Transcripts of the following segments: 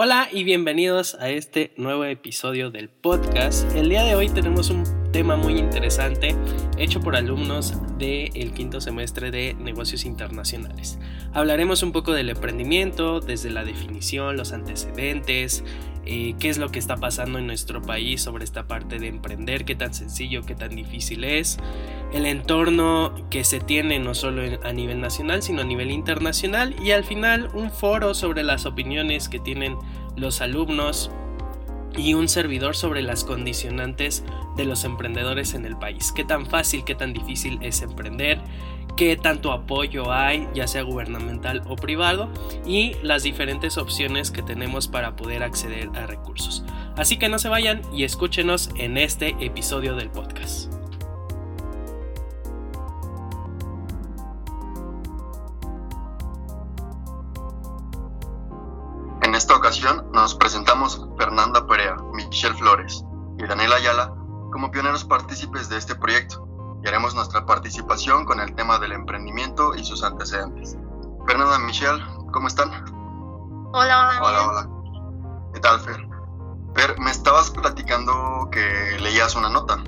Hola y bienvenidos a este nuevo episodio del podcast. El día de hoy tenemos un tema muy interesante hecho por alumnos del quinto semestre de negocios internacionales. Hablaremos un poco del emprendimiento, desde la definición, los antecedentes, eh, qué es lo que está pasando en nuestro país sobre esta parte de emprender, qué tan sencillo, qué tan difícil es, el entorno que se tiene no solo a nivel nacional, sino a nivel internacional y al final un foro sobre las opiniones que tienen los alumnos y un servidor sobre las condicionantes de los emprendedores en el país. Qué tan fácil, qué tan difícil es emprender, qué tanto apoyo hay, ya sea gubernamental o privado, y las diferentes opciones que tenemos para poder acceder a recursos. Así que no se vayan y escúchenos en este episodio del podcast. esta ocasión nos presentamos Fernanda Perea, Michelle Flores y Daniela Ayala como pioneros partícipes de este proyecto y haremos nuestra participación con el tema del emprendimiento y sus antecedentes. Fernanda, Michelle, ¿cómo están? Hola, hola. Hola, hola. ¿Qué tal, Fer? Fer, me estabas platicando que leías una nota.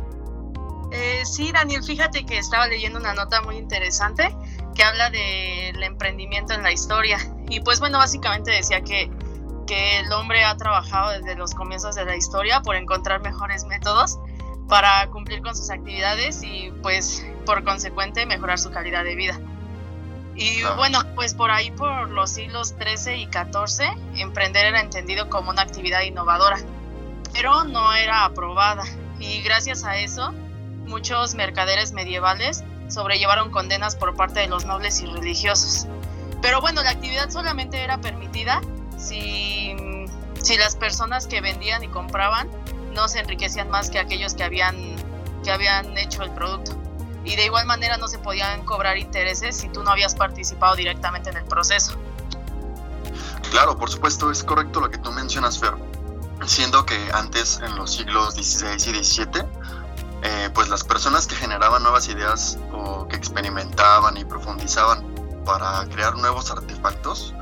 Eh, sí, Daniel, fíjate que estaba leyendo una nota muy interesante que habla del emprendimiento en la historia. Y pues bueno, básicamente decía que que el hombre ha trabajado desde los comienzos de la historia por encontrar mejores métodos para cumplir con sus actividades y pues por consecuente mejorar su calidad de vida. Y bueno, pues por ahí por los siglos XIII y XIV, emprender era entendido como una actividad innovadora, pero no era aprobada. Y gracias a eso, muchos mercaderes medievales sobrellevaron condenas por parte de los nobles y religiosos. Pero bueno, la actividad solamente era permitida si, si las personas que vendían y compraban no se enriquecían más que aquellos que habían, que habían hecho el producto. Y de igual manera no se podían cobrar intereses si tú no habías participado directamente en el proceso. Claro, por supuesto, es correcto lo que tú mencionas, Fer. Siendo que antes, en los siglos XVI y XVII, eh, pues las personas que generaban nuevas ideas o que experimentaban y profundizaban para crear nuevos artefactos,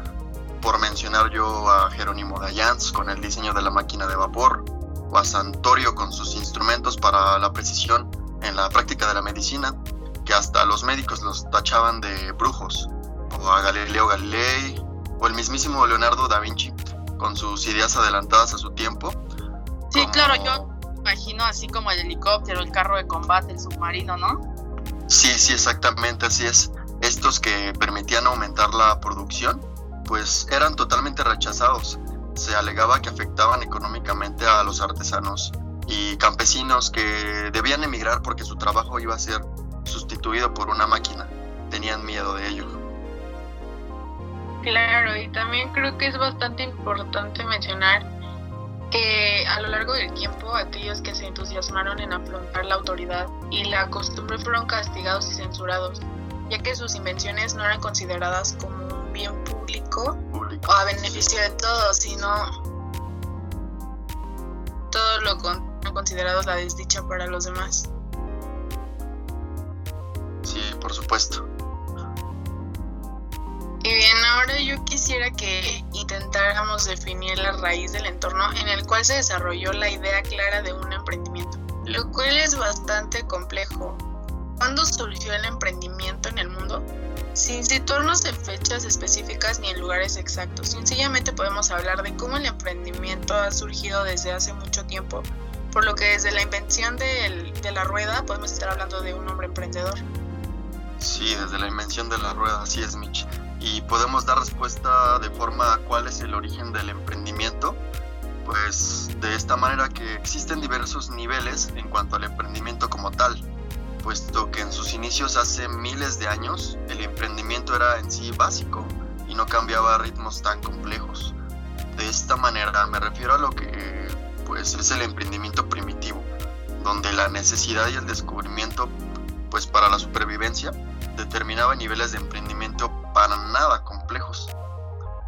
por mencionar yo a Jerónimo Dayans con el diseño de la máquina de vapor, o a Santorio con sus instrumentos para la precisión en la práctica de la medicina, que hasta los médicos los tachaban de brujos, o a Galileo Galilei, o el mismísimo Leonardo da Vinci, con sus ideas adelantadas a su tiempo. Sí, claro, yo imagino así como el helicóptero, el carro de combate, el submarino, ¿no? Sí, sí, exactamente, así es. Estos que permitían aumentar la producción pues eran totalmente rechazados. Se alegaba que afectaban económicamente a los artesanos y campesinos que debían emigrar porque su trabajo iba a ser sustituido por una máquina. Tenían miedo de ello. Claro, y también creo que es bastante importante mencionar que a lo largo del tiempo aquellos que se entusiasmaron en afrontar la autoridad y la costumbre fueron castigados y censurados, ya que sus invenciones no eran consideradas como un bien público a beneficio de todos, sino todo lo con, considerado la desdicha para los demás. Sí, por supuesto. Y bien, ahora yo quisiera que intentáramos definir la raíz del entorno en el cual se desarrolló la idea clara de un emprendimiento, lo cual es bastante complejo. ¿Cuándo surgió el emprendimiento en el mundo? Sin situarnos en fechas específicas ni en lugares exactos, sencillamente podemos hablar de cómo el emprendimiento ha surgido desde hace mucho tiempo, por lo que desde la invención de la rueda podemos estar hablando de un hombre emprendedor. Sí, desde la invención de la rueda, así es Mitch. Y podemos dar respuesta de forma a cuál es el origen del emprendimiento. Pues de esta manera que existen diversos niveles en cuanto al emprendimiento como tal puesto que en sus inicios hace miles de años el emprendimiento era en sí básico y no cambiaba a ritmos tan complejos. De esta manera me refiero a lo que pues es el emprendimiento primitivo, donde la necesidad y el descubrimiento pues para la supervivencia determinaba niveles de emprendimiento para nada complejos.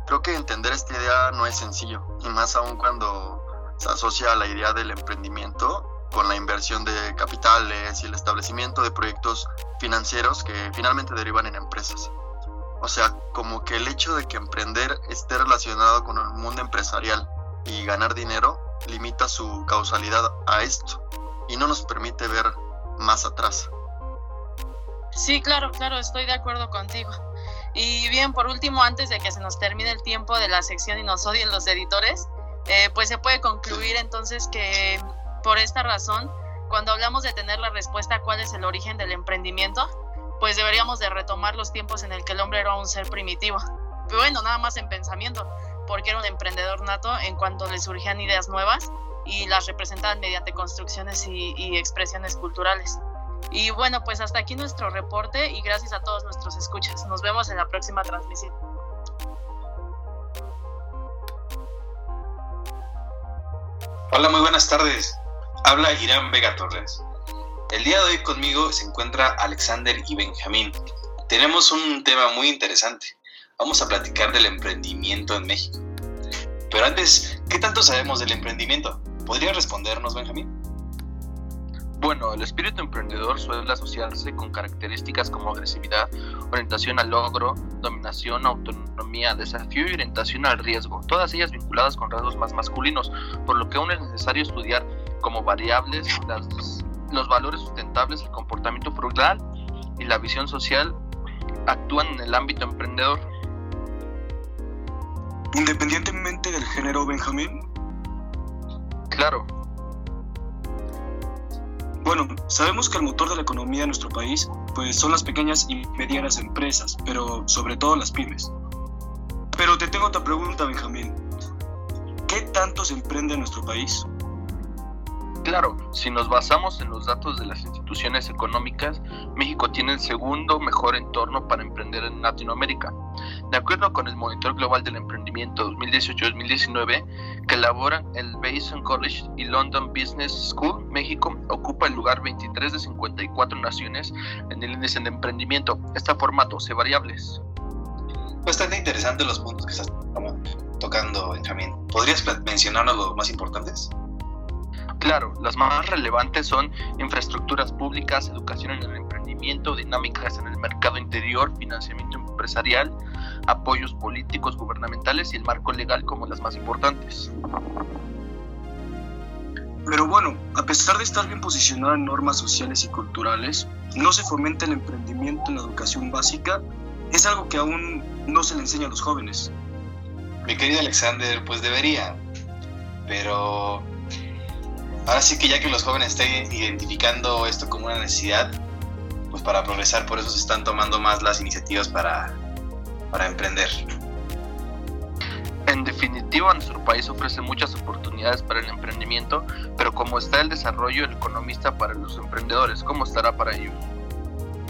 Creo que entender esta idea no es sencillo, y más aún cuando se asocia a la idea del emprendimiento con la inversión de capitales y el establecimiento de proyectos financieros que finalmente derivan en empresas. O sea, como que el hecho de que emprender esté relacionado con el mundo empresarial y ganar dinero limita su causalidad a esto y no nos permite ver más atrás. Sí, claro, claro, estoy de acuerdo contigo. Y bien, por último, antes de que se nos termine el tiempo de la sección y nos odien los editores, eh, pues se puede concluir entonces que por esta razón, cuando hablamos de tener la respuesta a cuál es el origen del emprendimiento, pues deberíamos de retomar los tiempos en el que el hombre era un ser primitivo. Pero bueno, nada más en pensamiento, porque era un emprendedor nato en cuanto le surgían ideas nuevas y las representaban mediante construcciones y, y expresiones culturales. Y bueno, pues hasta aquí nuestro reporte y gracias a todos nuestros escuchas. Nos vemos en la próxima transmisión. Hola, muy buenas tardes. Habla Irán Vega Torres. El día de hoy conmigo se encuentra Alexander y Benjamín. Tenemos un tema muy interesante. Vamos a platicar del emprendimiento en México. Pero antes, ¿qué tanto sabemos del emprendimiento? ¿Podría respondernos, Benjamín? Bueno, el espíritu emprendedor suele asociarse con características como agresividad, orientación al logro, dominación, autonomía, desafío y orientación al riesgo, todas ellas vinculadas con rasgos más masculinos, por lo que aún es necesario estudiar como variables las, los valores sustentables, el comportamiento frugal y la visión social actúan en el ámbito emprendedor. Independientemente del género, Benjamín. Claro, bueno, sabemos que el motor de la economía de nuestro país pues son las pequeñas y medianas empresas, pero sobre todo las pymes. Pero te tengo otra pregunta, Benjamín. ¿Qué tanto se emprende en nuestro país? Claro, si nos basamos en los datos de las instituciones económicas, México tiene el segundo mejor entorno para emprender en Latinoamérica. De acuerdo con el Monitor Global del Emprendimiento 2018-2019, que elaboran el Basin College y London Business School, México ocupa el lugar 23 de 54 naciones en el índice de emprendimiento. Esta forma 12 variables. Bastante interesante los puntos que estás tocando, Benjamín. ¿Podrías mencionarnos los más importantes? Claro, las más relevantes son infraestructuras públicas, educación en el emprendimiento, dinámicas en el mercado interior, financiamiento empresarial, apoyos políticos, gubernamentales y el marco legal como las más importantes. Pero bueno, a pesar de estar bien posicionada en normas sociales y culturales, no se fomenta el emprendimiento en la educación básica. Es algo que aún no se le enseña a los jóvenes. Mi querido Alexander, pues debería. Pero ahora sí que ya que los jóvenes estén identificando esto como una necesidad, pues para progresar, por eso se están tomando más las iniciativas para, para emprender. En definitiva, nuestro país ofrece muchas oportunidades para el emprendimiento, pero como está el desarrollo el economista para los emprendedores, ¿cómo estará para ellos?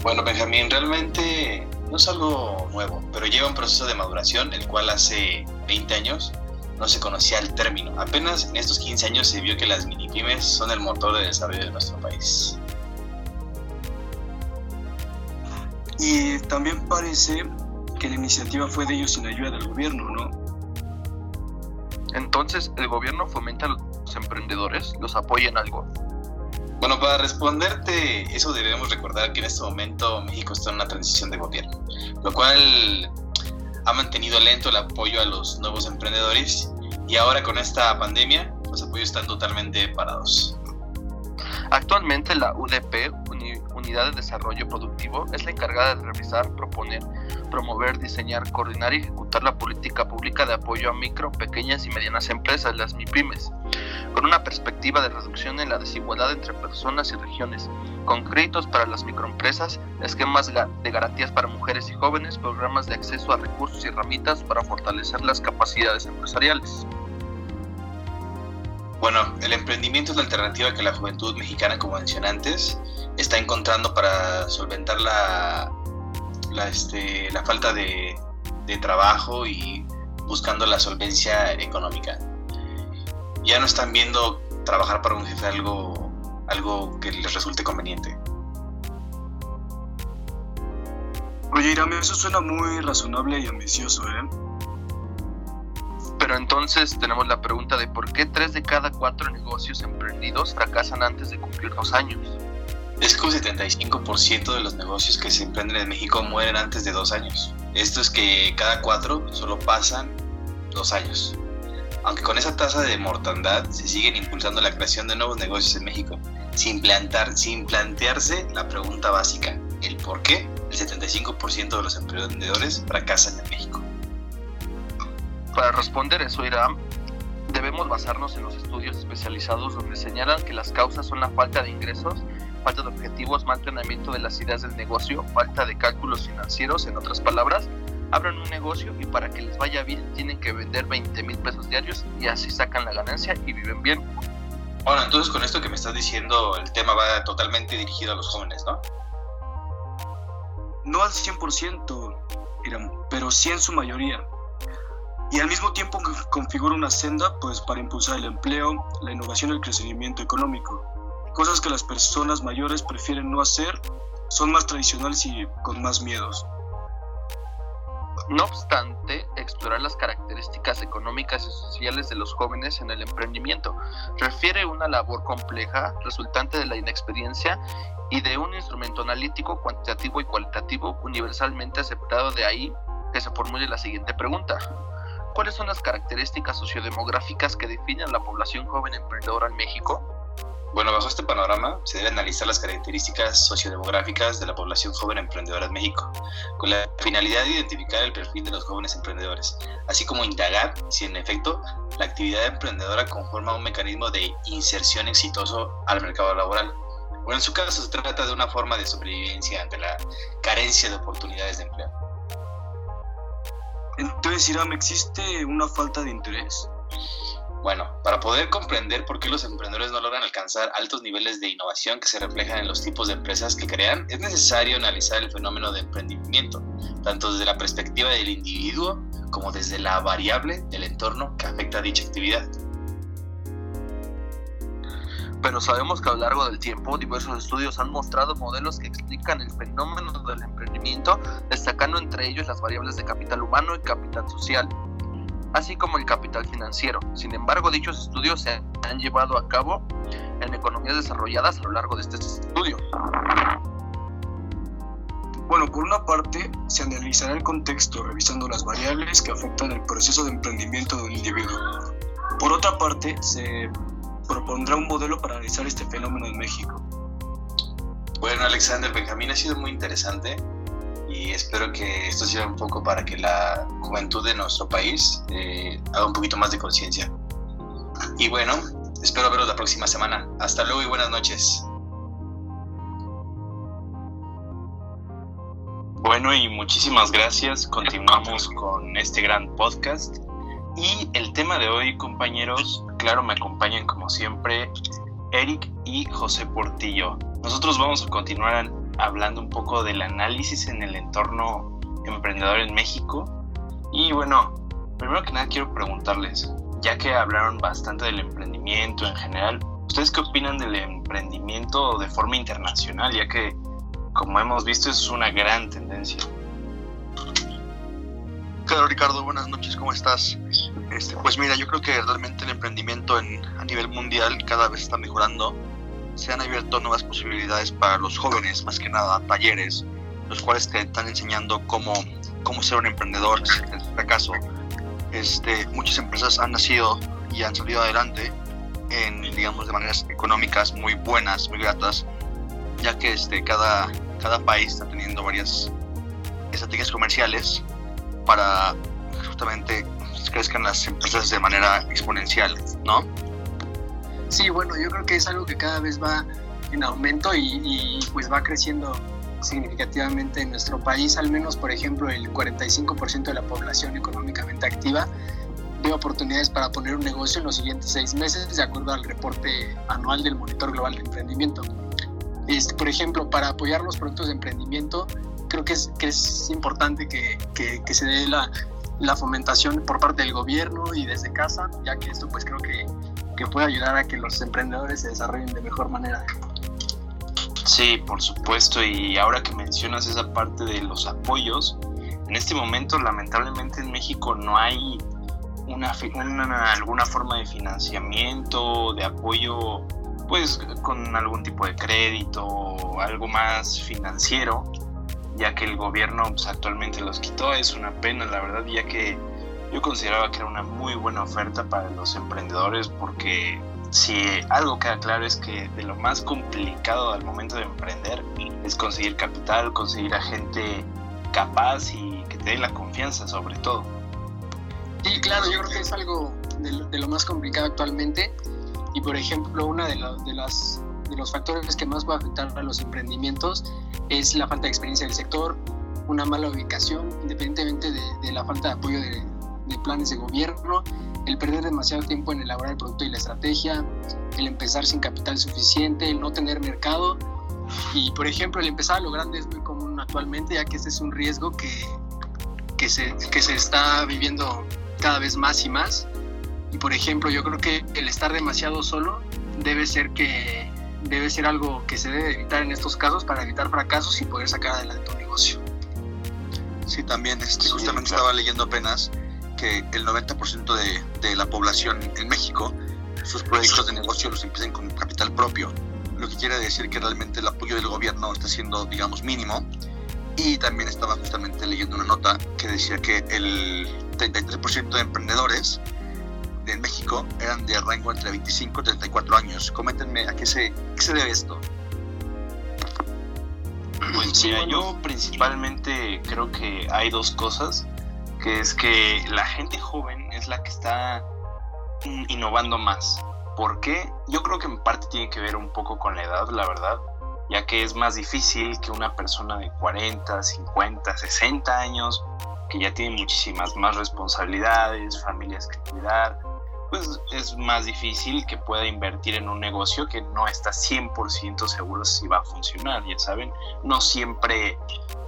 Bueno, Benjamín, realmente no es algo nuevo, pero lleva un proceso de maduración, el cual hace 20 años no se conocía el término. Apenas en estos 15 años se vio que las mini pymes son el motor de desarrollo de nuestro país. Y también parece que la iniciativa fue de ellos sin ayuda del gobierno, ¿no? Entonces, ¿el gobierno fomenta a los emprendedores? ¿Los apoya en algo? Bueno, para responderte, eso debemos recordar que en este momento México está en una transición de gobierno, lo cual ha mantenido lento el apoyo a los nuevos emprendedores y ahora con esta pandemia los apoyos están totalmente parados. Actualmente la UDP, Unidad de Desarrollo Productivo, es la encargada de revisar, proponer, promover, diseñar, coordinar y ejecutar la política pública de apoyo a micro, pequeñas y medianas empresas, las MIPIMES, con una perspectiva de reducción en la desigualdad entre personas y regiones, con créditos para las microempresas, esquemas de garantías para mujeres y jóvenes, programas de acceso a recursos y herramientas para fortalecer las capacidades empresariales. Bueno, el emprendimiento es la alternativa que la juventud mexicana, como mencioné antes, está encontrando para solventar la, la, este, la falta de, de trabajo y buscando la solvencia económica. Ya no están viendo trabajar para un jefe algo, algo que les resulte conveniente. Oye, Irame, eso suena muy razonable y ambicioso, ¿eh? Pero entonces tenemos la pregunta de por qué tres de cada cuatro negocios emprendidos fracasan antes de cumplir dos años. Es que un 75% de los negocios que se emprenden en México mueren antes de dos años. Esto es que cada cuatro solo pasan dos años. Aunque con esa tasa de mortandad se siguen impulsando la creación de nuevos negocios en México, sin, plantar, sin plantearse la pregunta básica, el por qué el 75% de los emprendedores fracasan en México. Para responder eso, Irán, debemos basarnos en los estudios especializados donde señalan que las causas son la falta de ingresos, falta de objetivos, mal planeamiento de las ideas del negocio, falta de cálculos financieros, en otras palabras, abran un negocio y para que les vaya bien tienen que vender 20 mil pesos diarios y así sacan la ganancia y viven bien. Bueno, entonces con esto que me estás diciendo, el tema va totalmente dirigido a los jóvenes, ¿no? No al 100%, pero sí en su mayoría. Y al mismo tiempo configura una senda pues, para impulsar el empleo, la innovación y el crecimiento económico. Cosas que las personas mayores prefieren no hacer, son más tradicionales y con más miedos. No obstante, explorar las características económicas y sociales de los jóvenes en el emprendimiento refiere una labor compleja resultante de la inexperiencia y de un instrumento analítico, cuantitativo y cualitativo universalmente aceptado de ahí que se formule la siguiente pregunta. ¿Cuáles son las características sociodemográficas que definen la población joven emprendedora en México? Bueno, bajo este panorama se debe analizar las características sociodemográficas de la población joven emprendedora en México, con la finalidad de identificar el perfil de los jóvenes emprendedores, así como indagar si en efecto la actividad emprendedora conforma un mecanismo de inserción exitoso al mercado laboral. O en su caso se trata de una forma de sobrevivencia ante la carencia de oportunidades de empleo. Entonces, Iram, ¿existe una falta de interés? Bueno, para poder comprender por qué los emprendedores no logran alcanzar altos niveles de innovación que se reflejan en los tipos de empresas que crean, es necesario analizar el fenómeno de emprendimiento, tanto desde la perspectiva del individuo como desde la variable del entorno que afecta a dicha actividad. Pero sabemos que a lo largo del tiempo diversos estudios han mostrado modelos que explican el fenómeno del emprendimiento, destacando entre ellos las variables de capital humano y capital social, así como el capital financiero. Sin embargo, dichos estudios se han llevado a cabo en economías desarrolladas a lo largo de este estudio. Bueno, por una parte, se analizará el contexto revisando las variables que afectan el proceso de emprendimiento de un individuo. Por otra parte, se propondrá un modelo para analizar este fenómeno en México. Bueno, Alexander Benjamín ha sido muy interesante y espero que esto sirva un poco para que la juventud de nuestro país eh, haga un poquito más de conciencia. Y bueno, espero veros la próxima semana. Hasta luego y buenas noches. Bueno, y muchísimas gracias. Continuamos con este gran podcast. Y el tema de hoy, compañeros, claro, me acompañan como siempre Eric y José Portillo. Nosotros vamos a continuar hablando un poco del análisis en el entorno emprendedor en México. Y bueno, primero que nada quiero preguntarles, ya que hablaron bastante del emprendimiento en general, ¿ustedes qué opinan del emprendimiento de forma internacional? Ya que, como hemos visto, es una gran tendencia. Claro, Ricardo, buenas noches, ¿cómo estás? Este, pues mira, yo creo que realmente el emprendimiento en, a nivel mundial cada vez está mejorando se han abierto nuevas posibilidades para los jóvenes, más que nada talleres, los cuales te están enseñando cómo, cómo ser un emprendedor. En este caso, este, muchas empresas han nacido y han salido adelante en, digamos, de maneras económicas muy buenas, muy gratas, ya que este, cada, cada país está teniendo varias estrategias comerciales para justamente crezcan las empresas de manera exponencial, ¿no? Sí, bueno, yo creo que es algo que cada vez va en aumento y, pues va creciendo significativamente en nuestro país, al menos por ejemplo el 45% de la población económicamente activa ve oportunidades para poner un negocio en los siguientes seis meses, de acuerdo al reporte anual del Monitor Global de Emprendimiento. Este, por ejemplo, para apoyar los proyectos de emprendimiento, creo que es, que es importante que, que, que se dé la, la, fomentación por parte del gobierno y desde casa, ya que esto pues creo que que puede ayudar a que los emprendedores se desarrollen de mejor manera. Sí, por supuesto, y ahora que mencionas esa parte de los apoyos, en este momento lamentablemente en México no hay una, una, alguna forma de financiamiento, de apoyo, pues con algún tipo de crédito o algo más financiero ya que el gobierno pues, actualmente los quitó. Es una pena, la verdad, ya que yo consideraba que era una muy buena oferta para los emprendedores porque si algo queda claro es que de lo más complicado al momento de emprender es conseguir capital, conseguir a gente capaz y que te dé la confianza sobre todo. Sí, claro, yo creo que es algo de lo, más complicado actualmente y por ejemplo una de, de, las, de los factores que más va a afectar a los emprendimientos es la falta de experiencia del sector, una mala ubicación, independientemente de, de la falta de apoyo de, de planes de gobierno, el perder demasiado tiempo en elaborar el producto y la estrategia, el empezar sin capital suficiente, el no tener mercado. Y por ejemplo, el empezar a lo grande es muy común actualmente, ya que este es un riesgo que, que, se, que se está viviendo cada vez más y más. Y por ejemplo, yo creo que el estar demasiado solo debe ser que debe ser algo que se debe evitar en estos casos para evitar fracasos y poder sacar adelante un negocio. Sí, también este, justamente estaba leyendo apenas que el 90% de, de, la población en México, sus proyectos de negocio los empiezan con capital propio, lo que quiere decir que realmente el apoyo del gobierno está siendo, digamos, mínimo. Y también estaba justamente leyendo una nota que decía que el 33% de emprendedores en México eran de rango entre 25 y 34 años. Coméntenme a qué se, qué se debe esto. Pues mira, yo principalmente creo que hay dos cosas que es que la gente joven es la que está innovando más. ¿Por qué? Yo creo que en parte tiene que ver un poco con la edad, la verdad, ya que es más difícil que una persona de 40, 50, 60 años, que ya tiene muchísimas más responsabilidades, familias que cuidar, pues es más difícil que pueda invertir en un negocio que no está 100% seguro si va a funcionar, ya saben, no siempre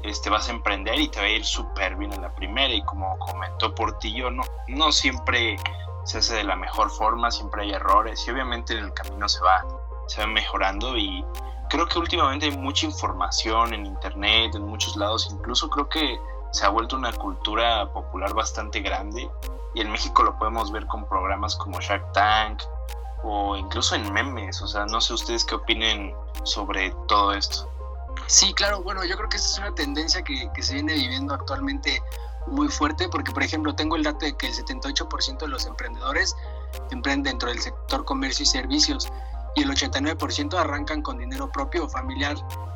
este, vas a emprender y te va a ir súper bien en la primera y como comentó Portillo, no, no siempre se hace de la mejor forma, siempre hay errores y obviamente en el camino se va, se va mejorando y creo que últimamente hay mucha información en internet, en muchos lados, incluso creo que se ha vuelto una cultura popular bastante grande y en México lo podemos ver con programas como Shark Tank o incluso en memes, o sea, no sé ustedes qué opinen sobre todo esto. Sí, claro, bueno, yo creo que esa es una tendencia que, que se viene viviendo actualmente muy fuerte, porque por ejemplo tengo el dato de que el 78% de los emprendedores emprenden dentro del sector comercio y servicios y el 89% arrancan con dinero propio o familiar.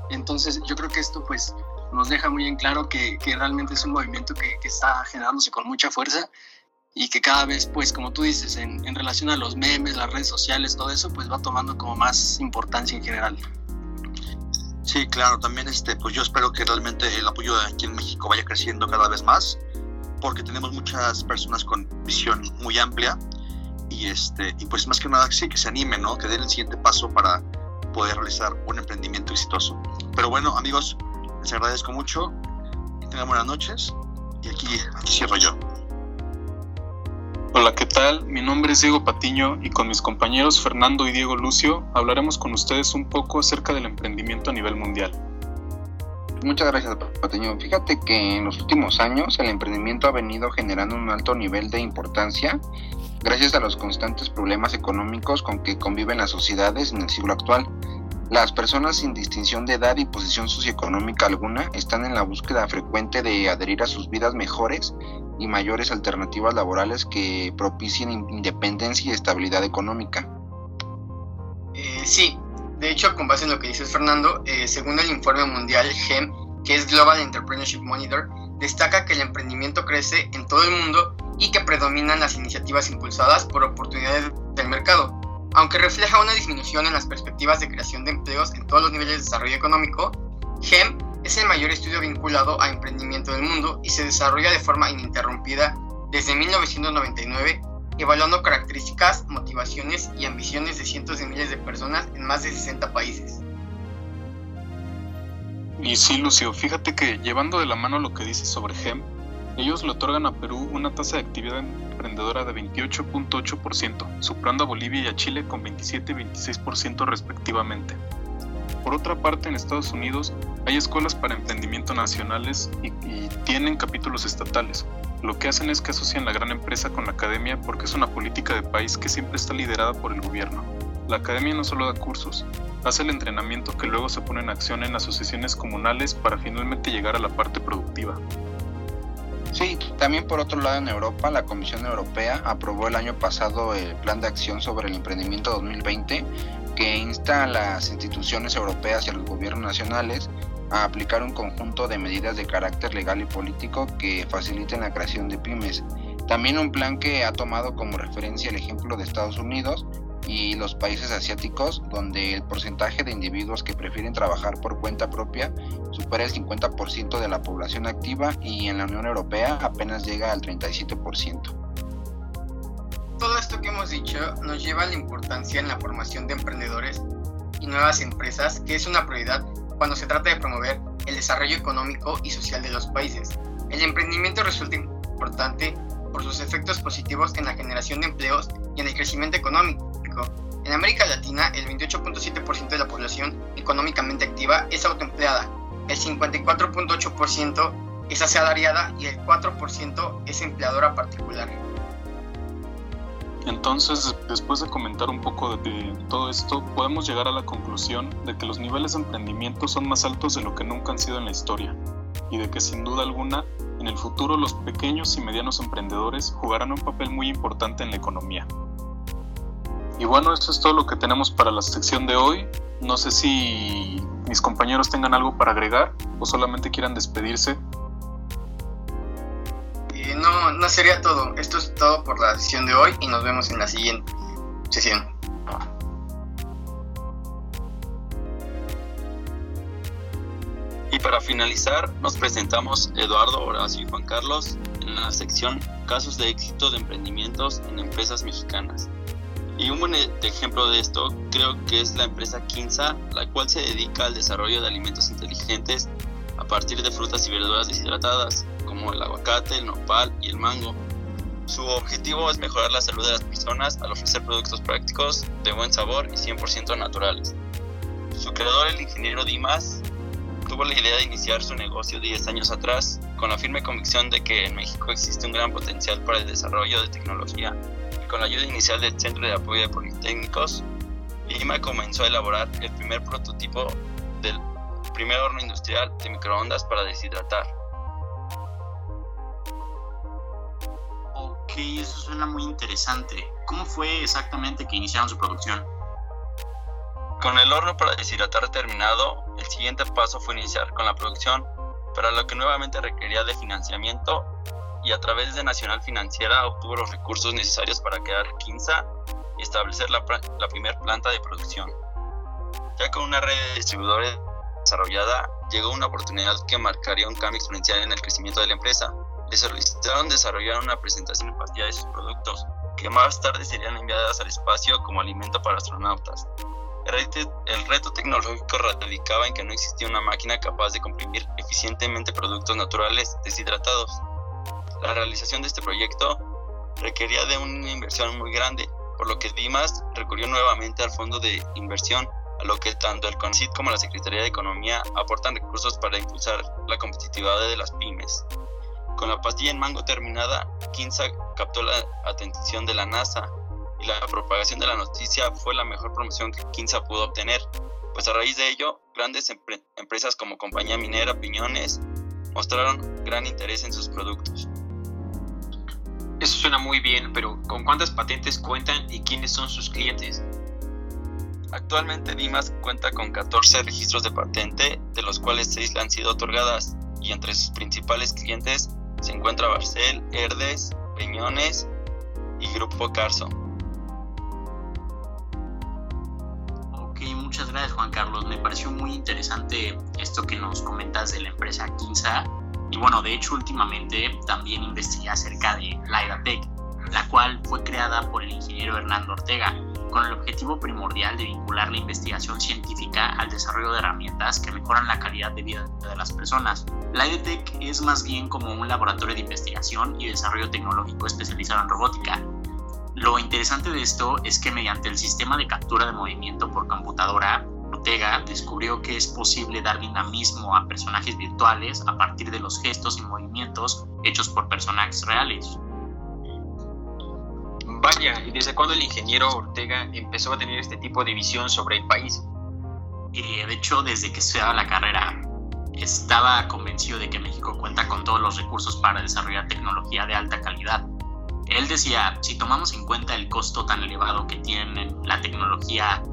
Entonces yo creo que esto pues nos deja muy en claro que, realmente es un movimiento que, está generándose con mucha fuerza y que cada vez, pues, como tú dices, en, en, relación a los memes, las redes sociales, todo eso, pues va tomando como más importancia en general. Sí, claro, también este, pues yo espero que realmente el apoyo aquí en México vaya creciendo cada vez más, porque tenemos muchas personas con visión muy amplia y este, y pues más que nada sí que se animen, ¿no? Que den el siguiente paso para poder realizar un emprendimiento exitoso. Pero bueno, amigos, les agradezco mucho, que tengan buenas noches y aquí, aquí cierro yo. Hola, ¿qué tal? Mi nombre es Diego Patiño y con mis compañeros Fernando y Diego Lucio hablaremos con ustedes un poco acerca del emprendimiento a nivel mundial. Muchas gracias, Patiño. Fíjate que en los últimos años el emprendimiento ha venido generando un alto nivel de importancia gracias a los constantes problemas económicos con que conviven las sociedades en el siglo actual. Las personas sin distinción de edad y posición socioeconómica alguna están en la búsqueda frecuente de adherir a sus vidas mejores y mayores alternativas laborales que propicien independencia y estabilidad económica. Eh, sí, de hecho, con base en lo que dices Fernando, eh, según el informe mundial GEM, que es Global Entrepreneurship Monitor, destaca que el emprendimiento crece en todo el mundo y que predominan las iniciativas impulsadas por oportunidades del mercado. Aunque refleja una disminución en las perspectivas de creación de empleos en todos los niveles de desarrollo económico, GEM es el mayor estudio vinculado a emprendimiento del mundo y se desarrolla de forma ininterrumpida desde 1999, evaluando características, motivaciones y ambiciones de cientos de miles de personas en más de 60 países. Y sí, Lucio, fíjate que llevando de la mano lo que dices sobre GEM, ellos le otorgan a Perú una tasa de actividad emprendedora de 28.8%, superando a Bolivia y a Chile con 27 y 26% respectivamente. Por otra parte, en Estados Unidos hay escuelas para emprendimiento nacionales y, tienen capítulos estatales. Lo que hacen es que asocian la gran empresa con la academia porque es una política de país que siempre está liderada por el gobierno. La academia no solo da cursos, hace el entrenamiento que luego se pone en acción en asociaciones comunales para finalmente llegar a la parte productiva. Sí, también por otro lado en Europa, la Comisión Europea aprobó el año pasado el Plan de Acción sobre el Emprendimiento 2020, que insta a las instituciones europeas y a los gobiernos nacionales a aplicar un conjunto de medidas de carácter legal y político que faciliten la creación de pymes. También un plan que ha tomado como referencia el ejemplo de Estados Unidos y los países asiáticos, donde el porcentaje de individuos que prefieren trabajar por cuenta propia supera el 50% de la población activa y en la Unión Europea apenas llega al 37%. Todo esto que hemos dicho nos lleva a la importancia en la formación de emprendedores y nuevas empresas, que es una prioridad cuando se trata de promover el desarrollo económico y social de los países. El emprendimiento resulta importante por sus efectos positivos en la generación de empleos y en el crecimiento económico. En América Latina, el 28.7% de la población económicamente activa es autoempleada, el 54.8% es asalariada y el 4% es empleadora particular. Entonces, después de comentar un poco de todo esto, podemos llegar a la conclusión de que los niveles de emprendimiento son más altos de lo que nunca han sido en la historia y de que sin duda alguna, en el futuro los pequeños y medianos emprendedores jugarán un papel muy importante en la economía. Y bueno, eso es todo lo que tenemos para la sección de hoy. No sé si mis compañeros tengan algo para agregar o solamente quieran despedirse. Eh, no, no sería todo. Esto es todo por la sesión de hoy y nos vemos en la siguiente sesión. Y para finalizar, nos presentamos Eduardo, Horacio y Juan Carlos en la sección Casos de éxito de emprendimientos en empresas mexicanas. Y un buen ejemplo de esto creo que es la empresa Kinsa, la cual se dedica al desarrollo de alimentos inteligentes a partir de frutas y verduras deshidratadas, como el aguacate, el nopal y el mango. Su objetivo es mejorar la salud de las personas al ofrecer productos prácticos, de buen sabor y 100% naturales. Su creador, el ingeniero Dimas, tuvo la idea de iniciar su negocio 10 años atrás, con la firme convicción de que en México existe un gran potencial para el desarrollo de tecnología con la ayuda inicial del Centro de Apoyo de Politécnicos, Lima comenzó a elaborar el primer prototipo del primer horno industrial de microondas para deshidratar. Ok, eso suena muy interesante. ¿Cómo fue exactamente que iniciaron su producción? Con el horno para deshidratar terminado, el siguiente paso fue iniciar con la producción, para lo que nuevamente requería de financiamiento y a través de Nacional Financiera obtuvo los recursos necesarios para crear Quinza y establecer la, la primera planta de producción. Ya con una red de distribuidores desarrollada, llegó una oportunidad que marcaría un cambio exponencial en el crecimiento de la empresa. Le solicitaron desarrollar una presentación en de sus productos, que más tarde serían enviadas al espacio como alimento para astronautas. El reto tecnológico radicaba en que no existía una máquina capaz de comprimir eficientemente productos naturales deshidratados. La realización de este proyecto requería de una inversión muy grande, por lo que Dimas recurrió nuevamente al fondo de inversión, a lo que tanto el CONCIT como la Secretaría de Economía aportan recursos para impulsar la competitividad de las pymes. Con la pastilla en mango terminada, Kinsa captó la atención de la NASA y la propagación de la noticia fue la mejor promoción que Kinsa pudo obtener, pues a raíz de ello, grandes empresas como Compañía Minera Piñones mostraron gran interés en sus productos. Eso suena muy bien, pero ¿con cuántas patentes cuentan y quiénes son sus clientes? Actualmente Dimas cuenta con 14 registros de patente, de los cuales 6 le han sido otorgadas, y entre sus principales clientes se encuentra Barcel, Herdes, Peñones y Grupo Carso. Ok, muchas gracias Juan Carlos. Me pareció muy interesante esto que nos comentas de la empresa Kinsa y bueno, de hecho últimamente también investigué acerca de la EDATEC, la cual fue creada por el ingeniero Hernando Ortega, con el objetivo primordial de vincular la investigación científica al desarrollo de herramientas que mejoran la calidad de vida de las personas. La es más bien como un laboratorio de investigación y desarrollo tecnológico especializado en robótica. Lo interesante de esto es que mediante el sistema de captura de movimiento por computadora Ortega descubrió que es posible dar dinamismo a personajes virtuales a partir de los gestos y movimientos hechos por personajes reales. Vaya, ¿y desde cuándo el ingeniero Ortega empezó a tener este tipo de visión sobre el país? Eh, de hecho, desde que estudiaba la carrera, estaba convencido de que México cuenta con todos los recursos para desarrollar tecnología de alta calidad. Él decía, si tomamos en cuenta el costo tan elevado que tiene la tecnología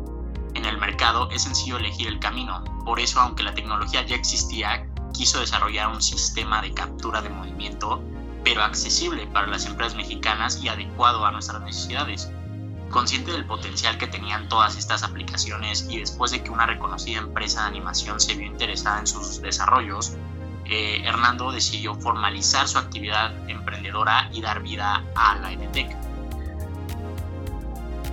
en el mercado, es sencillo elegir el camino. Por eso, aunque la tecnología ya existía, quiso desarrollar un sistema de captura de movimiento, pero accesible para las empresas mexicanas y adecuado a nuestras necesidades. Consciente del potencial que tenían todas estas aplicaciones y después de que una reconocida empresa de animación se vio interesada en sus desarrollos, eh, Hernando decidió formalizar su actividad emprendedora y dar vida a la EdTech.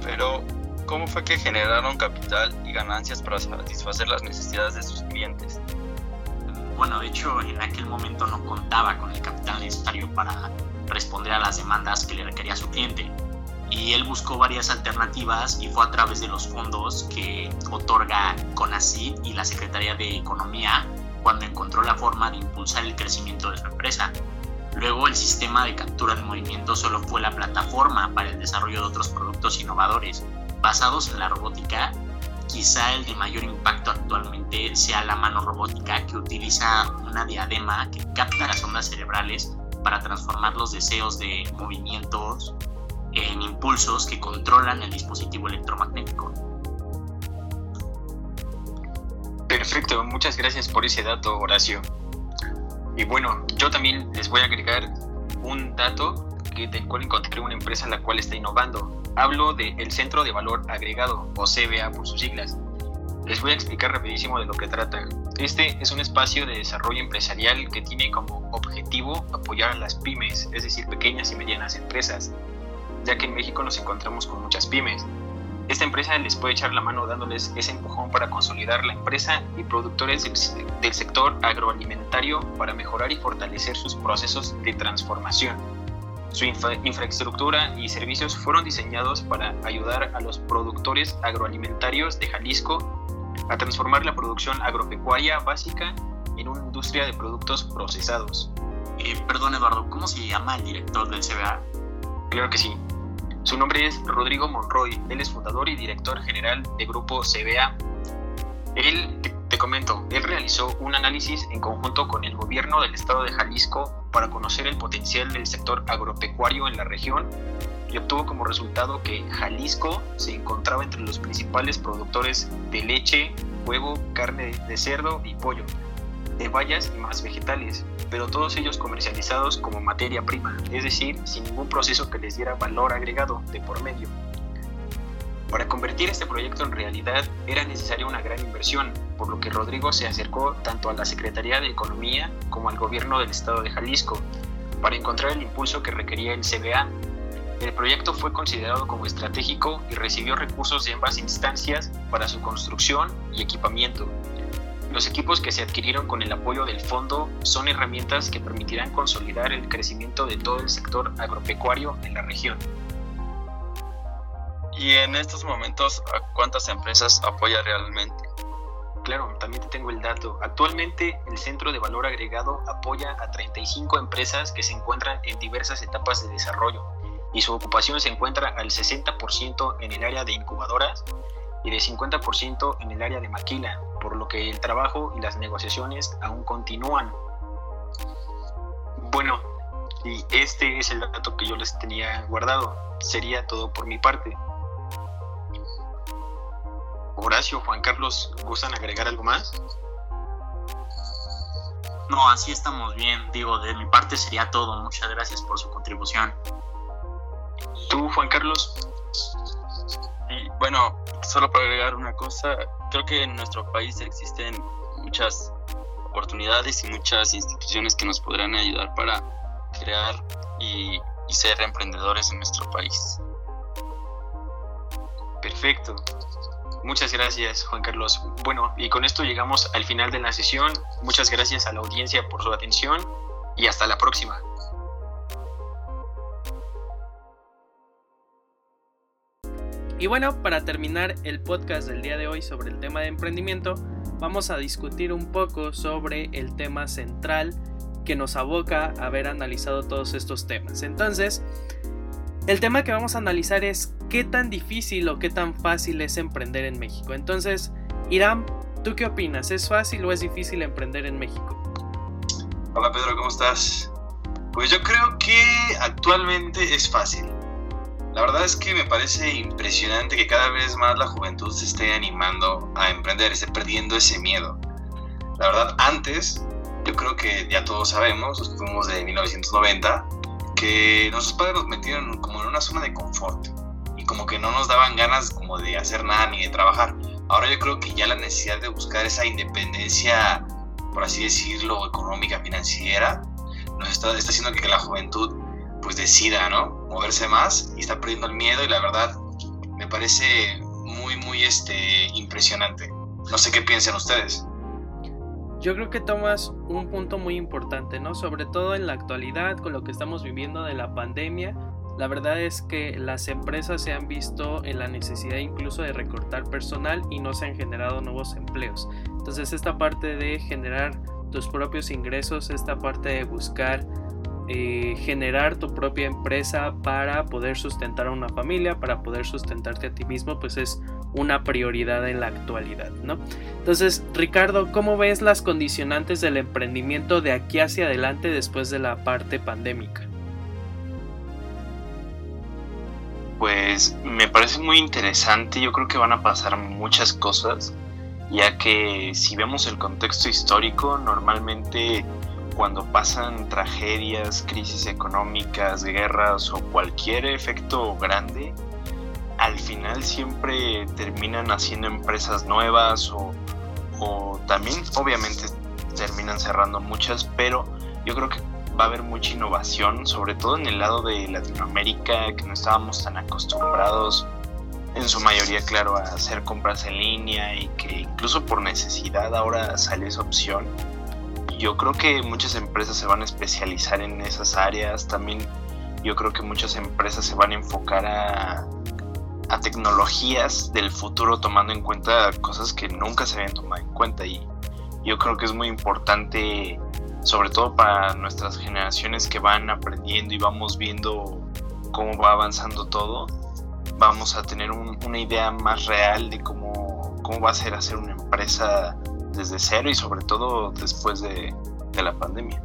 Pero, ¿cómo fue que generaron capital y ganancias para satisfacer las necesidades de sus clientes? Bueno, de hecho, en aquel momento no contaba con el capital necesario para responder a las demandas que le requería su cliente. Y él buscó varias alternativas y fue a través de los fondos que otorga CONACYT y la Secretaría de Economía cuando encontró la forma de impulsar el crecimiento de su empresa. Luego el sistema de captura de movimiento solo fue la plataforma para el desarrollo de otros productos innovadores basados en la robótica. Quizá el de mayor impacto actualmente sea la mano robótica que utiliza una diadema que capta las ondas cerebrales para transformar los deseos de movimientos en impulsos que controlan el dispositivo electromagnético. Perfecto, muchas gracias por ese dato, Horacio. Y bueno, yo también les voy a agregar un dato que, del cual encontré una empresa la cual está innovando. Hablo del Centro de Valor Agregado, o CBA por sus siglas. Les voy a explicar rapidísimo de lo que trata. Este es un espacio de desarrollo empresarial que tiene como objetivo apoyar a las pymes, es decir, pequeñas y medianas empresas, ya que en México nos encontramos con muchas pymes esta empresa les puede echar la mano dándoles ese empujón para consolidar la empresa y productores del, sector agroalimentario para mejorar y fortalecer sus procesos de transformación. Su infraestructura y servicios fueron diseñados para ayudar a los productores agroalimentarios de Jalisco a transformar la producción agropecuaria básica en una industria de productos procesados. Eh, perdón Eduardo, ¿cómo se llama el director del CBA? Claro que sí, su nombre es Rodrigo Monroy, él es fundador y director general de Grupo CBA. Él, te comento, él realizó un análisis en conjunto con el gobierno del estado de Jalisco para conocer el potencial del sector agropecuario en la región y obtuvo como resultado que Jalisco se encontraba entre los principales productores de leche, huevo, carne de cerdo y pollo, de bayas y más vegetales, pero todos ellos comercializados como materia prima, es decir, sin ningún proceso que les diera valor agregado de por medio. Para convertir este proyecto en realidad era necesaria una gran inversión, por lo que Rodrigo se acercó tanto a la Secretaría de Economía como al gobierno del estado de Jalisco para encontrar el impulso que requería el CBA. El proyecto fue considerado como estratégico y recibió recursos de ambas instancias para su construcción y equipamiento, los equipos que se adquirieron con el apoyo del fondo son herramientas que permitirán consolidar el crecimiento de todo el sector agropecuario en la región. ¿Y en estos momentos a cuántas empresas apoya realmente? Claro, también te tengo el dato. Actualmente el Centro de Valor Agregado apoya a 35 empresas que se encuentran en diversas etapas de desarrollo y su ocupación se encuentra al 60% en el área de incubadoras y de 50% en el área de maquila, por lo que el trabajo y las negociaciones aún continúan. Bueno, y este es el dato que yo les tenía guardado. Sería todo por mi parte. Horacio, Juan Carlos, ¿gustan agregar algo más? No, así estamos bien. Digo, de mi parte sería todo. Muchas gracias por su contribución. ¿Tú, Juan Carlos? Y bueno, solo para agregar una cosa, creo que en nuestro país existen muchas oportunidades y muchas instituciones que nos podrán ayudar para crear y, ser emprendedores en nuestro país. Perfecto. Muchas gracias, Juan Carlos. Bueno, y con esto llegamos al final de la sesión. Muchas gracias a la audiencia por su atención y hasta la próxima. Y bueno, para terminar el podcast del día de hoy sobre el tema de emprendimiento, vamos a discutir un poco sobre el tema central que nos aboca a haber analizado todos estos temas. Entonces, el tema que vamos a analizar es qué tan difícil o qué tan fácil es emprender en México. Entonces, Irán, ¿tú qué opinas? ¿Es fácil o es difícil emprender en México? Hola Pedro, ¿cómo estás? Pues yo creo que actualmente es fácil. La verdad es que me parece impresionante que cada vez más la juventud se esté animando a emprender, esté perdiendo ese miedo. La verdad, antes, yo creo que ya todos sabemos, los que fuimos de 1990, que nuestros padres nos metieron como en una zona de confort y como que no nos daban ganas como de hacer nada ni de trabajar. Ahora yo creo que ya la necesidad de buscar esa independencia, por así decirlo, económica, financiera, nos está, está haciendo que la juventud pues decida, ¿no? Moverse más y está perdiendo el miedo y la verdad me parece muy, muy este, impresionante. No sé qué piensan ustedes. Yo creo que tomas un punto muy importante, ¿no? Sobre todo en la actualidad, con lo que estamos viviendo de la pandemia. La verdad es que las empresas se han visto en la necesidad incluso de recortar personal y no se han generado nuevos empleos. Entonces esta parte de generar tus propios ingresos, esta parte de buscar eh, generar tu propia empresa para poder sustentar a una familia, para poder sustentarte a ti mismo, pues es una prioridad en la actualidad, ¿no? Entonces, Ricardo, ¿cómo ves las condicionantes del emprendimiento de aquí hacia adelante después de la parte pandémica? Pues me parece muy interesante, yo creo que van a pasar muchas cosas, ya que si vemos el contexto histórico, normalmente cuando pasan tragedias, crisis económicas, guerras o cualquier efecto grande, al final siempre terminan haciendo empresas nuevas o, también obviamente terminan cerrando muchas, pero yo creo que va a haber mucha innovación, sobre todo en el lado de Latinoamérica, que no estábamos tan acostumbrados en su mayoría, claro, a hacer compras en línea y que incluso por necesidad ahora sale esa opción yo creo que muchas empresas se van a especializar en esas áreas. También yo creo que muchas empresas se van a enfocar a, tecnologías del futuro tomando en cuenta cosas que nunca se habían tomado en cuenta. Y yo creo que es muy importante, sobre todo para nuestras generaciones que van aprendiendo y vamos viendo cómo va avanzando todo, vamos a tener una idea más real de cómo, cómo va a ser hacer una empresa desde cero y sobre todo después de, la pandemia.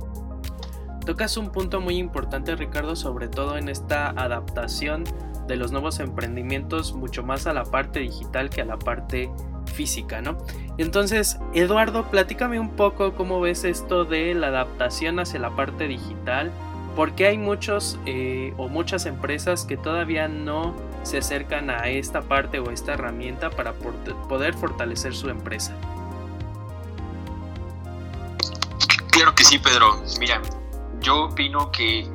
Tocas un punto muy importante Ricardo, sobre todo en esta adaptación de los nuevos emprendimientos mucho más a la parte digital que a la parte física, ¿no? Entonces, Eduardo, platícame un poco cómo ves esto de la adaptación hacia la parte digital, porque hay muchos eh, o muchas empresas que todavía no se acercan a esta parte o esta herramienta para poder fortalecer su empresa. Claro que sí, Pedro. Mira, yo opino que,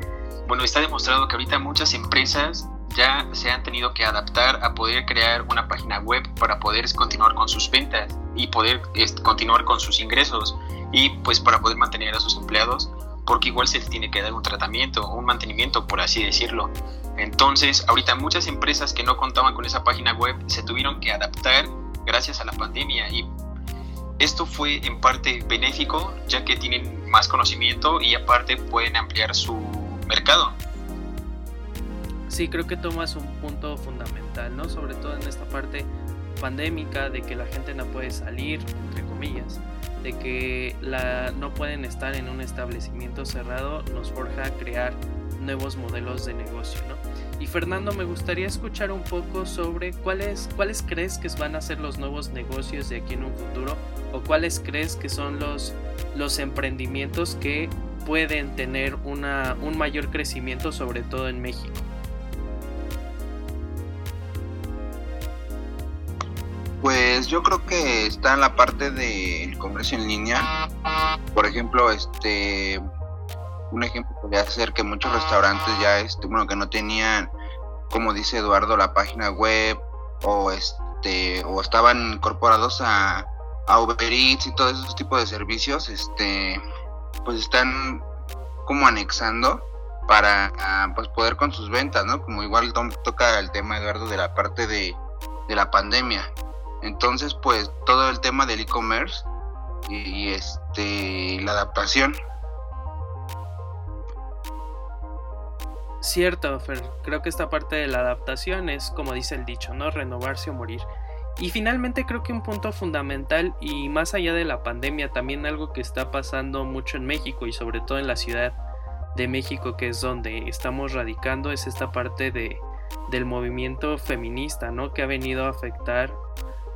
bueno, está demostrado que ahorita muchas empresas ya se han tenido que adaptar a poder crear una página web para poder continuar con sus ventas y poder continuar con sus ingresos y pues para poder mantener a sus empleados porque igual se les tiene que dar un tratamiento, un mantenimiento por así decirlo. Entonces, ahorita muchas empresas que no contaban con esa página web se tuvieron que adaptar gracias a la pandemia y esto fue en parte benéfico, ya que tienen más conocimiento y aparte pueden ampliar su mercado. Sí, creo que tomas un punto fundamental, ¿no? Sobre todo en esta parte pandémica de que la gente no puede salir, entre comillas, de que la, no pueden estar en un establecimiento cerrado, nos forja a crear nuevos modelos de negocio, ¿no? Fernando, me gustaría escuchar un poco sobre cuáles, cuáles crees que van a ser los nuevos negocios de aquí en un futuro o cuáles crees que son los, los emprendimientos que pueden tener una, un mayor crecimiento, sobre todo en México. Pues yo creo que está en la parte del comercio en línea. Por ejemplo, este un ejemplo podría ser que muchos restaurantes ya este, bueno, que no tenían como dice Eduardo la página web o este o estaban incorporados a a Uber Eats y todos esos tipos de servicios, este, pues están como anexando para pues poder con sus ventas, ¿no? Como igual toca el tema, Eduardo, de la parte de, de la pandemia. Entonces, pues todo el tema del e-commerce y, este la adaptación. Cierto, Fer. Creo que esta parte de la adaptación es, como dice el dicho, ¿no? Renovarse o morir. Y finalmente creo que un punto fundamental y más allá de la pandemia, también algo que está pasando mucho en México y sobre todo en la ciudad de México, que es donde estamos radicando, es esta parte de, del movimiento feminista, ¿no? Que ha venido a afectar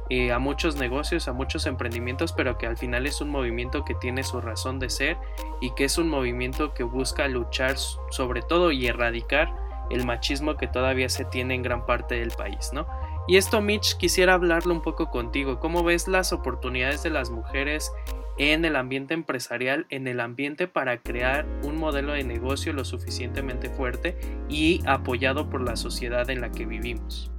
eh, a muchos negocios, a muchos emprendimientos, pero que al final es un movimiento que tiene su razón de ser y que es un movimiento que busca luchar sobre todo y erradicar el machismo que todavía se tiene en gran parte del país, ¿no? Y esto, Mitch, quisiera hablarlo un poco contigo. ¿Cómo ves las oportunidades de las mujeres en el ambiente empresarial, en el ambiente para crear un modelo de negocio lo suficientemente fuerte y apoyado por la sociedad en la que vivimos?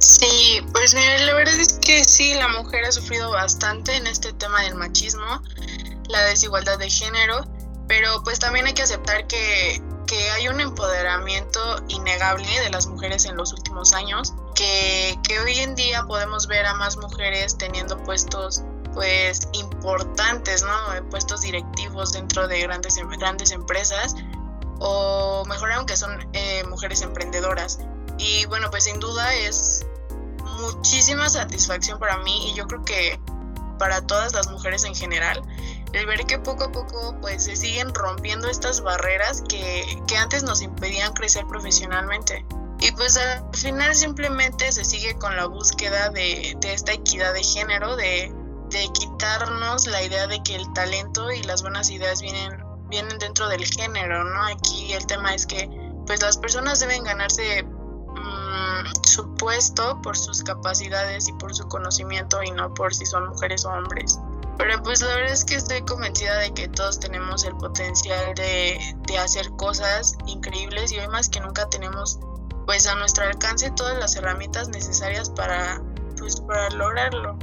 Sí, pues la verdad es que sí, la mujer ha sufrido bastante en este tema del machismo, la desigualdad de género, pero pues también hay que aceptar que, que hay un empoderamiento innegable de las mujeres en los últimos años, que, que hoy en día podemos ver a más mujeres teniendo puestos pues importantes, ¿no? Puestos directivos dentro de grandes, grandes empresas o mejor aunque son eh, mujeres emprendedoras. Y bueno, pues sin duda es muchísima satisfacción para mí y yo creo que para todas las mujeres en general el ver que poco a poco pues se siguen rompiendo estas barreras que, que antes nos impedían crecer profesionalmente. Y pues al final simplemente se sigue con la búsqueda de, de esta equidad de género, de, de, quitarnos la idea de que el talento y las buenas ideas vienen, vienen dentro del género, ¿no? Aquí el tema es que pues las personas deben ganarse su puesto por sus capacidades y por su conocimiento y no por si son mujeres o hombres. Pero pues la verdad es que estoy convencida de que todos tenemos el potencial de, de hacer cosas increíbles y hoy más que nunca tenemos pues a nuestro alcance todas las herramientas necesarias para pues para lograrlo.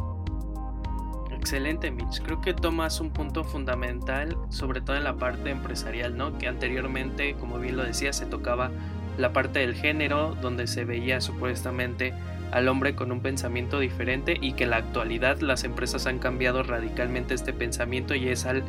Excelente, Mitch. Creo que tomas un punto fundamental, sobre todo en la parte empresarial, ¿no? Que anteriormente, como bien lo decía, se tocaba la parte del género, donde se veía supuestamente al hombre con un pensamiento diferente y que en la actualidad las empresas han cambiado radicalmente este pensamiento y es al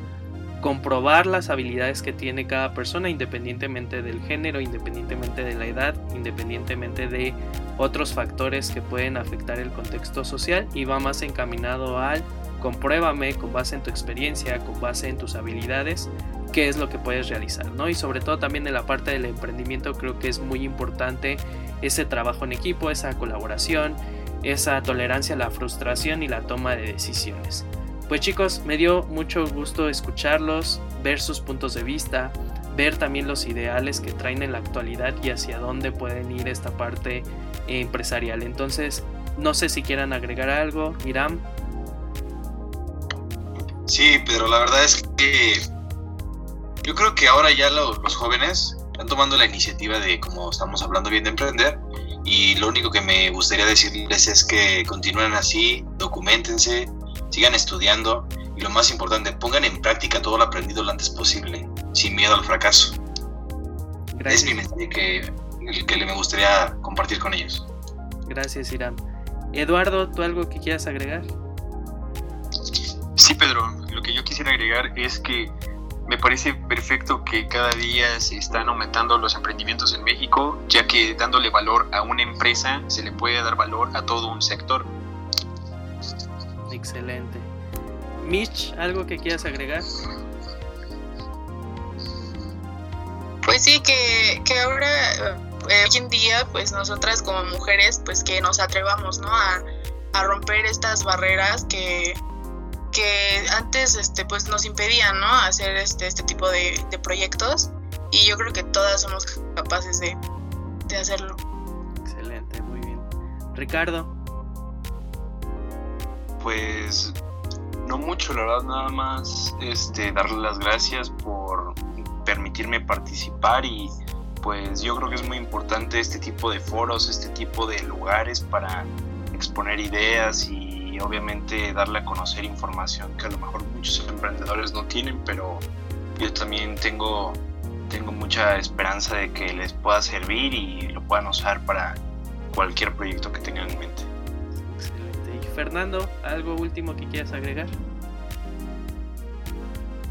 comprobar las habilidades que tiene cada persona independientemente del género, independientemente de la edad, independientemente de otros factores que pueden afectar el contexto social y va más encaminado al compruébame con base en tu experiencia, con base en tus habilidades qué es lo que puedes realizar, ¿no? Y sobre todo también en la parte del emprendimiento creo que es muy importante ese trabajo en equipo, esa colaboración, esa tolerancia a la frustración y la toma de decisiones. Pues chicos, me dio mucho gusto escucharlos, ver sus puntos de vista, ver también los ideales que traen en la actualidad y hacia dónde pueden ir esta parte empresarial. Entonces, no sé si quieran agregar algo, Iram. Sí, Pedro, la verdad es que yo creo que ahora ya los, jóvenes están tomando la iniciativa de, como estamos hablando bien, de emprender. Y lo único que me gustaría decirles es que continúen así, documentense, sigan estudiando y lo más importante, pongan en práctica todo lo aprendido lo antes posible, sin miedo al fracaso. Es mi mensaje que, que me gustaría compartir con ellos. Gracias, Irán. Eduardo, ¿tú algo que quieras agregar? Sí, Pedro, lo que yo quisiera agregar es que me parece perfecto que cada día se están aumentando los emprendimientos en México, ya que dándole valor a una empresa se le puede dar valor a todo un sector. Excelente. Mitch, ¿algo que quieras agregar? Pues sí, que, que ahora, eh, hoy en día, pues nosotras como mujeres, pues que nos atrevamos, ¿no? A, a romper estas barreras que, que antes este pues nos impedían ¿no? hacer este, este tipo de, proyectos y yo creo que todas somos capaces de, hacerlo. Excelente, muy bien. Ricardo. Pues no mucho, la verdad, nada más este, darle las gracias por permitirme participar y pues yo creo que es muy importante este tipo de foros, este tipo de lugares para exponer ideas y obviamente darle a conocer información que a lo mejor muchos emprendedores no tienen, pero yo también tengo, tengo mucha esperanza de que les pueda servir y lo puedan usar para cualquier proyecto que tengan en mente. Excelente. Y Fernando, ¿algo último que quieras agregar?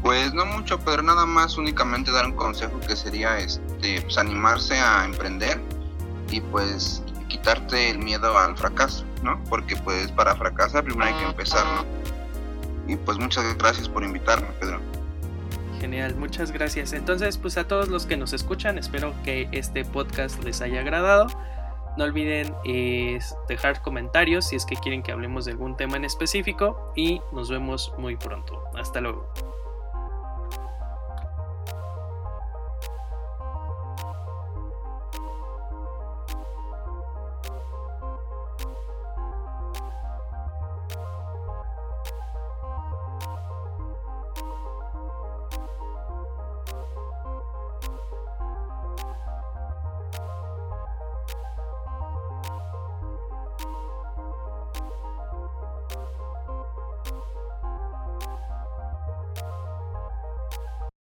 Pues no mucho, pero nada más únicamente dar un consejo que sería este pues animarse a emprender y pues quitarte el miedo al fracaso, ¿no? Porque pues para fracasar primero hay que empezar, ¿no? Y pues muchas gracias por invitarme, Pedro. Genial, muchas gracias. Entonces, pues a todos los que nos escuchan, espero que este podcast les haya agradado. No olviden eh, dejar comentarios si es que quieren que hablemos de algún tema en específico y nos vemos muy pronto. Hasta luego.